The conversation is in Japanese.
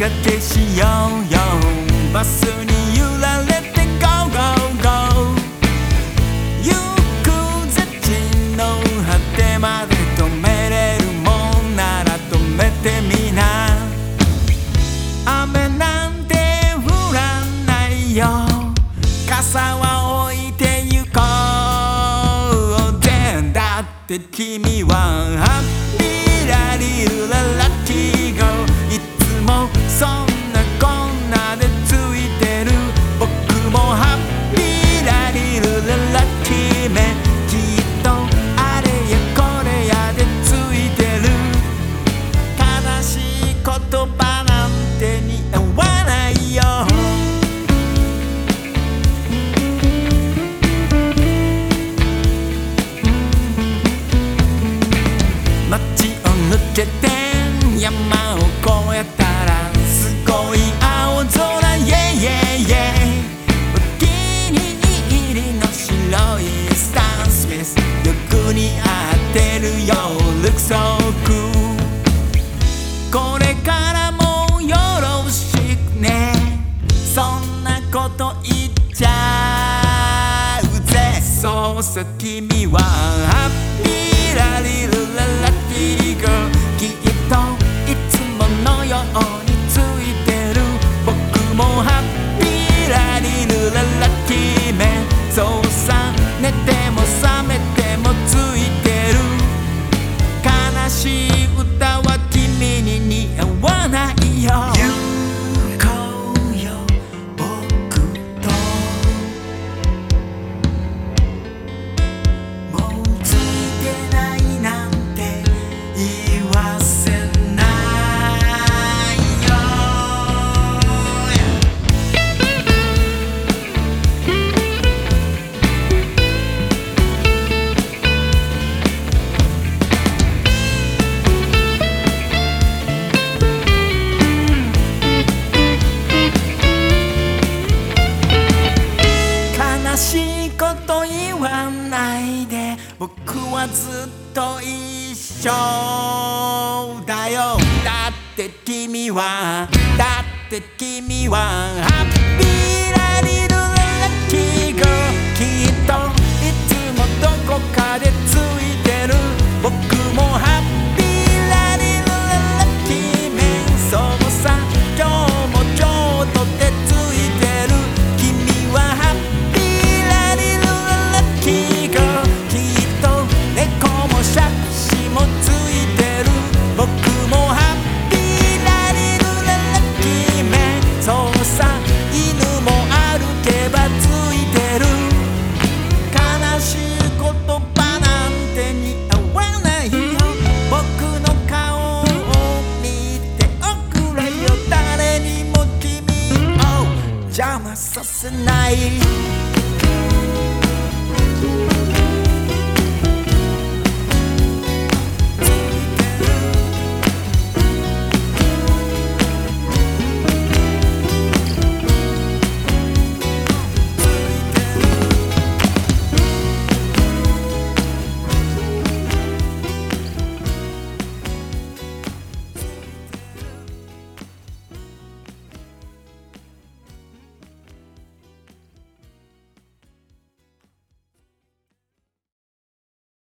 かけしようよバスに揺られてゴーゴーゴー行く絶地の果てまで止めれるもんなら止めてみな。雨なんて降らないよ。傘は置いてゆこうでだって君は抜けて山を越えたらす。ごい青空イェイイェイイェイお気に入りの白いスタンスミスよくに合ってるよ Look so cool これからもよろしくねそんなこと言っちゃうぜそうさ君はハッピーラリルララ Krieger, gib 言わないで。僕はずっと一緒だよ。だって君はだって君はハッピーラリルララキーゴーさせない。